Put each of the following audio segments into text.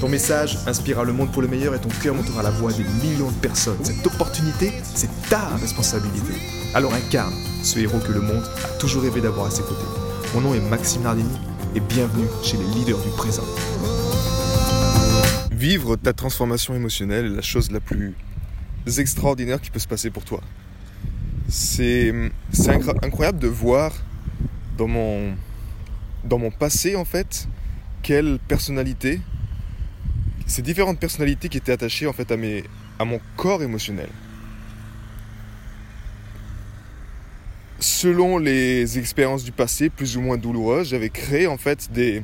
Ton message inspirera le monde pour le meilleur et ton cœur montera la voix des millions de personnes. Cette opportunité, c'est ta responsabilité. Alors incarne ce héros que le monde a toujours rêvé d'avoir à ses côtés. Mon nom est Maxime Nardini et bienvenue chez les leaders du présent. Vivre ta transformation émotionnelle est la chose la plus extraordinaire qui peut se passer pour toi. C'est incroyable de voir dans mon, dans mon passé en fait quelle personnalité ces différentes personnalités qui étaient attachées en fait à, mon corps émotionnel. Selon les expériences du passé, plus ou moins douloureuses, j'avais créé en fait des,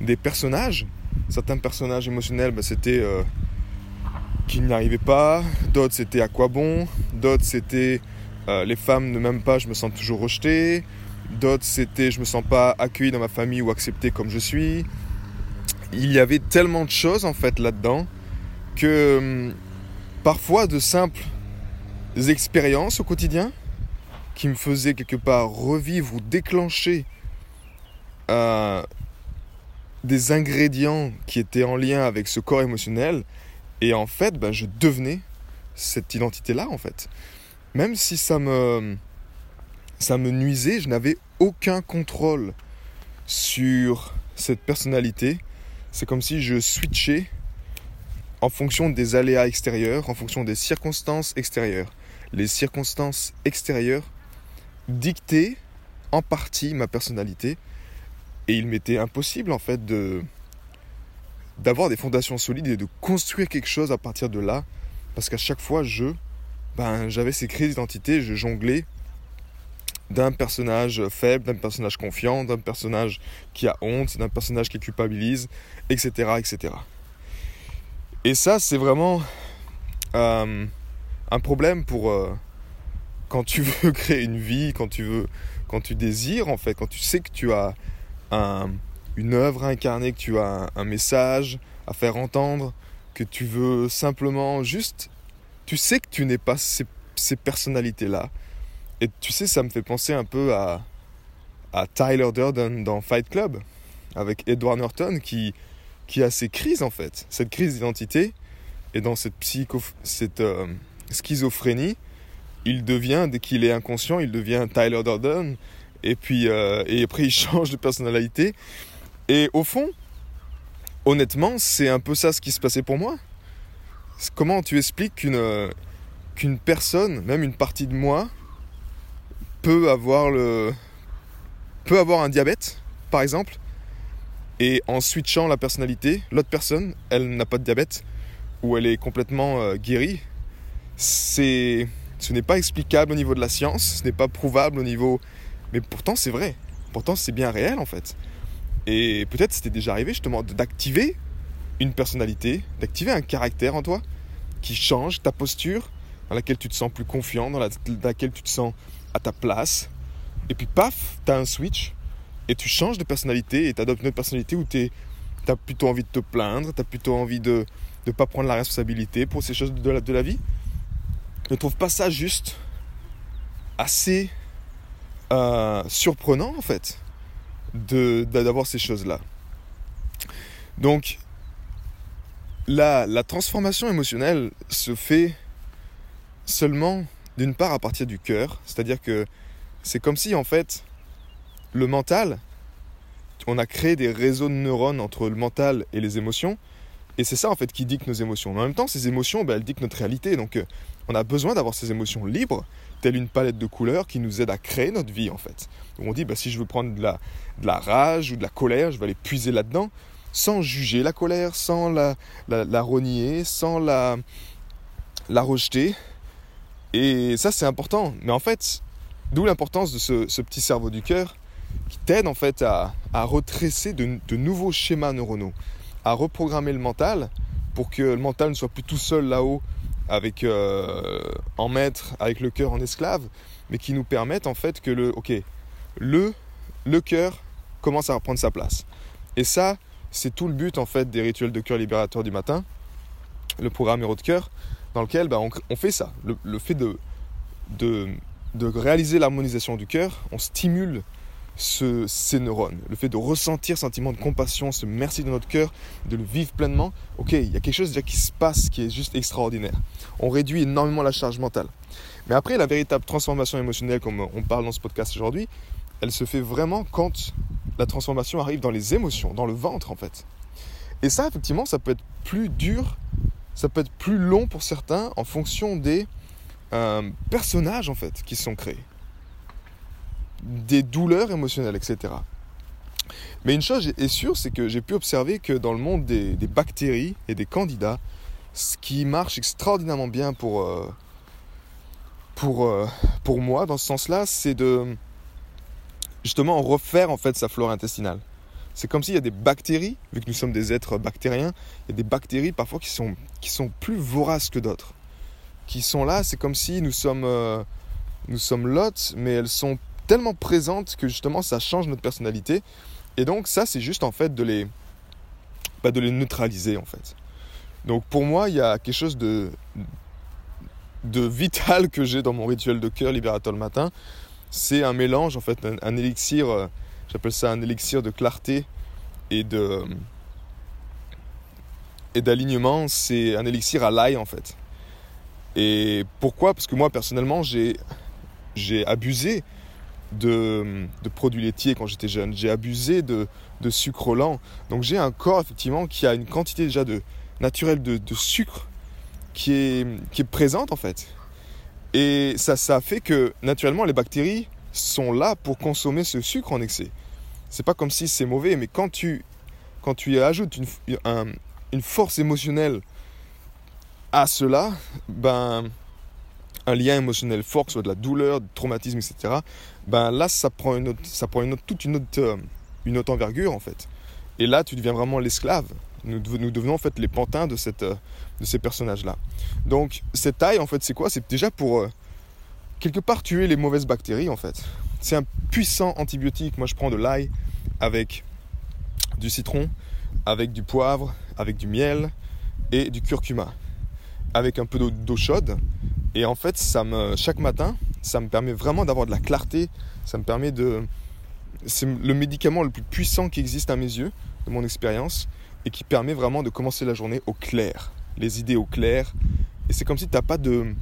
des personnages. Certains personnages émotionnels, bah, c'était euh, qu'ils n'y arrivaient pas, d'autres c'était à quoi bon, d'autres c'était euh, les femmes ne m'aiment pas, je me sens toujours rejeté, d'autres c'était je me sens pas accueilli dans ma famille ou accepté comme je suis, il y avait tellement de choses en fait là-dedans que hum, parfois de simples expériences au quotidien qui me faisaient quelque part revivre ou déclencher euh, des ingrédients qui étaient en lien avec ce corps émotionnel. Et en fait ben, je devenais cette identité là en fait. Même si ça me ça me nuisait je n'avais aucun contrôle sur cette personnalité c'est comme si je switchais en fonction des aléas extérieurs, en fonction des circonstances extérieures. Les circonstances extérieures dictaient en partie ma personnalité et il m'était impossible en fait de d'avoir des fondations solides et de construire quelque chose à partir de là parce qu'à chaque fois je ben j'avais ces crises d'identité, je jonglais d'un personnage faible, d'un personnage confiant, d'un personnage qui a honte, d'un personnage qui culpabilise, etc. etc. Et ça, c'est vraiment euh, un problème pour euh, quand tu veux créer une vie, quand tu veux, quand tu désires en fait, quand tu sais que tu as une œuvre incarnée, que tu as un, message à faire entendre, que tu veux simplement juste, tu sais que tu n'es pas ces personnalités-là, et tu sais, ça me fait penser un peu à, à Tyler Durden dans Fight Club, avec Edward Norton, qui, qui a ces crises en fait, cette crise d'identité, et dans cette, psycho, cette euh, schizophrénie, il devient, dès qu'il est inconscient, il devient Tyler Durden, et puis euh, et après il change de personnalité. Et au fond, honnêtement, c'est un peu ça ce qui se passait pour moi. Comment tu expliques qu'une qu'une personne, même une partie de moi, peut avoir le peut avoir un diabète par exemple et en switchant la personnalité l'autre personne elle n'a pas de diabète ou elle est complètement euh, guérie c'est ce n'est pas explicable au niveau de la science ce n'est pas prouvable au niveau mais pourtant c'est vrai. Pourtant c'est bien réel en fait. Et peut-être c'était déjà arrivé justement d'activer une personnalité d'activer un caractère en toi qui change ta posture dans laquelle tu te sens plus confiant dans laquelle tu te sens à ta place. Et puis paf, tu as un switch et tu changes de personnalité et tu adoptes une autre personnalité où tu as plutôt envie de te plaindre, tu as plutôt envie de ne pas prendre la responsabilité pour ces choses de la, vie. Ne trouve pas ça juste assez euh, surprenant en fait d'avoir ces choses-là. Donc, la transformation émotionnelle se fait seulement d'une part à partir du cœur, c'est-à-dire que c'est comme si en fait le mental, on a créé des réseaux de neurones entre le mental et les émotions, et c'est ça en fait qui dicte nos émotions. Mais en même temps, ces émotions, ben, elles dictent notre réalité, donc euh, on a besoin d'avoir ces émotions libres, telle une palette de couleurs qui nous aide à créer notre vie en fait. Donc on dit, ben, si je veux prendre de la, de la rage ou de la colère, je vais aller puiser là-dedans, sans juger la colère, sans la, la, renier, sans la, la rejeter, et ça, c'est important. Mais en fait, d'où l'importance de ce, petit cerveau du cœur qui t'aide en fait à, à de, nouveaux schémas neuronaux, à reprogrammer le mental pour que le mental ne soit plus tout seul là-haut avec euh, en maître, avec le cœur en esclave, mais qui nous permettent en fait que le, ok, le, le cœur commence à reprendre sa place. Et ça, c'est tout le but en fait des rituels de cœur libérateur du matin, le programme Héros de cœur, dans lequel bah, on, fait ça. Le, fait de, de, de réaliser l'harmonisation du cœur, on stimule ce, ces neurones, le fait de ressentir ce sentiment de compassion, ce merci de notre cœur, de le vivre pleinement, ok, il y a quelque chose qui se passe qui est juste extraordinaire. On réduit énormément la charge mentale. Mais après, la véritable transformation émotionnelle, comme on parle dans ce podcast aujourd'hui, elle se fait vraiment quand la transformation arrive dans les émotions, dans le ventre en fait. Et ça, effectivement, ça peut être plus dur, ça peut être plus long pour certains en fonction des euh, personnages en fait qui sont créés des douleurs émotionnelles, etc. Mais une chose est sûre, c'est que j'ai pu observer que dans le monde des, bactéries et des candidats, ce qui marche extraordinairement bien pour, euh, pour, euh, pour moi dans ce sens-là, c'est de justement refaire en fait sa flore intestinale. C'est comme s'il y a des bactéries, vu que nous sommes des êtres bactériens, il y a des bactéries parfois qui sont, qui sont plus voraces que d'autres. Qui sont là, c'est comme si nous sommes, euh, sommes lots, mais elles sont tellement présentes que justement ça change notre personnalité. Et donc ça, c'est juste en fait de les, bah, de les neutraliser en fait. Donc pour moi, il y a quelque chose de, de vital que j'ai dans mon rituel de cœur libérateur le matin. C'est un mélange en fait, un, élixir, euh, j'appelle ça un élixir de clarté et de d'alignement. C'est un élixir à l'ail en fait. Et pourquoi? Parce que moi personnellement, j'ai abusé de, produits laitiers quand j'étais jeune. J'ai abusé de, sucre lent. Donc j'ai un corps effectivement qui a une quantité déjà de naturelle de, sucre qui est, qui est présente en fait. Et ça, ça fait que naturellement les bactéries sont là pour consommer ce sucre en excès. C'est pas comme si c'est mauvais, mais quand tu, quand tu ajoutes une, force émotionnelle à cela, ben un lien émotionnel fort, soit de la douleur, du traumatisme, etc., ben là, ça prend, une autre, ça prend une toute une autre, une autre envergure, en fait. Et là, tu deviens vraiment l'esclave. Nous, nous, devenons en fait les pantins de, cette, de ces personnages-là. Donc, cette taille, en fait, c'est quoi? C'est déjà pour, euh, quelque part, tuer les mauvaises bactéries, en fait. C'est un puissant antibiotique. Moi, je prends de l'ail avec du citron, avec du poivre, avec du miel et du curcuma. Avec un peu d'eau chaude, et en fait, ça me, chaque matin, ça me permet vraiment d'avoir de la clarté. Ça me permet de. C'est le médicament le plus puissant qui existe à mes yeux, de mon expérience, et qui permet vraiment de commencer la journée au clair. Les idées au clair. Et c'est comme si tu n'as pas de,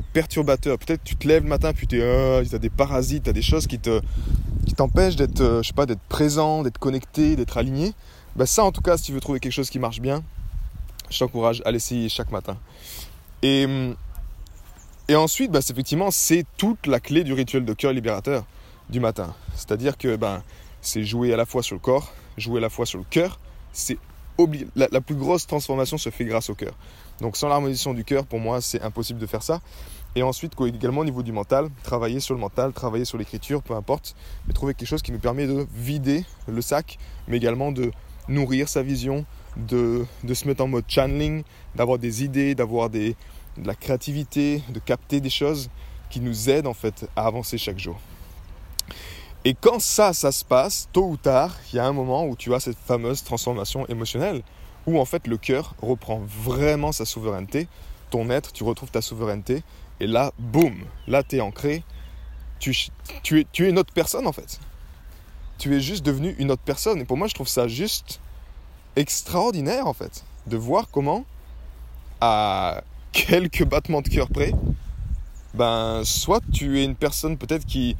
de perturbateurs. Peut-être tu te lèves le matin, puis tu euh, as des parasites, tu as des choses qui te qui t'empêchent d'être, euh, je sais pas, d'être présent, d'être connecté, d'être aligné. Ben ça, en tout cas, si tu veux trouver quelque chose qui marche bien, je t'encourage à l'essayer chaque matin. Et et ensuite, bah, effectivement, c'est toute la clé du rituel de cœur libérateur du matin. C'est-à-dire que ben, c'est jouer à la fois sur le corps, jouer à la fois sur le cœur. C'est la, la, plus grosse transformation se fait grâce au cœur. Donc sans l'harmonisation du cœur, pour moi, c'est impossible de faire ça. Et ensuite, également au niveau du mental, travailler sur le mental, travailler sur l'écriture, peu importe, mais trouver quelque chose qui nous permet de vider le sac, mais également de nourrir sa vision, de, se mettre en mode channeling, d'avoir des idées, d'avoir de la créativité, de capter des choses qui nous aident en fait à avancer chaque jour. Et quand ça, ça se passe, tôt ou tard, il y a un moment où tu as cette fameuse transformation émotionnelle, où en fait le cœur reprend vraiment sa souveraineté, ton être, tu retrouves ta souveraineté, et là, boum, là tu es ancré, tu, es, tu es une autre personne en fait. Tu es juste devenu une autre personne. Et pour moi, je trouve ça juste extraordinaire en fait, de voir comment à quelques battements de cœur près, ben, soit tu es une personne peut-être qui,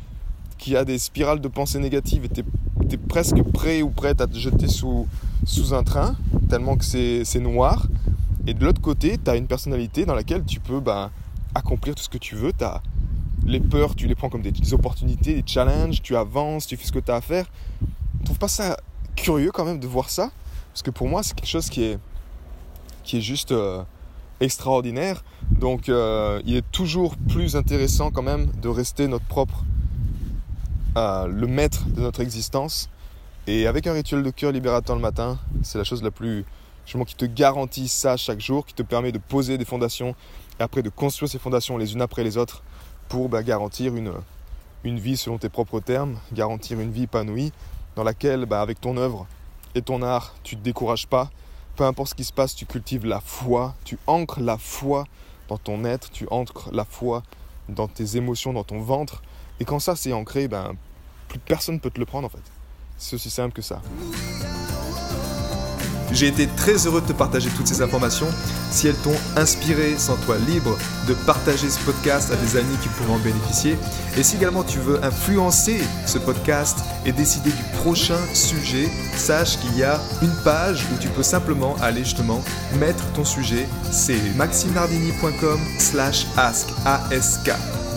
qui a des spirales de pensée négatives et tu es, presque prêt ou prête à te jeter sous, sous un train, tellement que c'est noir. Et de l'autre côté, tu as une personnalité dans laquelle tu peux ben, accomplir tout ce que tu veux. As les peurs, tu les prends comme des, opportunités, des challenges, tu avances, tu fais ce que tu as à faire. Tu trouves pas ça curieux quand même de voir ça Parce que pour moi, c'est quelque chose qui est, qui est juste... Euh, extraordinaire. Donc euh, il est toujours plus intéressant quand même de rester notre propre, euh, le maître de notre existence. Et avec un rituel de cœur libérateur le matin, c'est la chose la plus qui te garantit ça chaque jour, qui te permet de poser des fondations et après de construire ces fondations les unes après les autres pour bah, garantir une, une vie selon tes propres termes, garantir une vie épanouie dans laquelle, bah, avec ton œuvre et ton art, tu ne te décourages pas. Peu importe ce qui se passe, tu cultives la foi, tu ancres la foi dans ton être, tu ancres la foi dans tes émotions, dans ton ventre. Et quand ça c'est ancré, ben, plus personne ne peut te le prendre en fait. C'est aussi simple que ça. J'ai été très heureux de te partager toutes ces informations. Si elles t'ont inspiré, sens-toi libre de partager ce podcast à des amis qui pourraient en bénéficier. Et si également tu veux influencer ce podcast et décider du prochain sujet, sache qu'il y a une page où tu peux simplement aller justement mettre ton sujet. C'est maximardini.com slash ask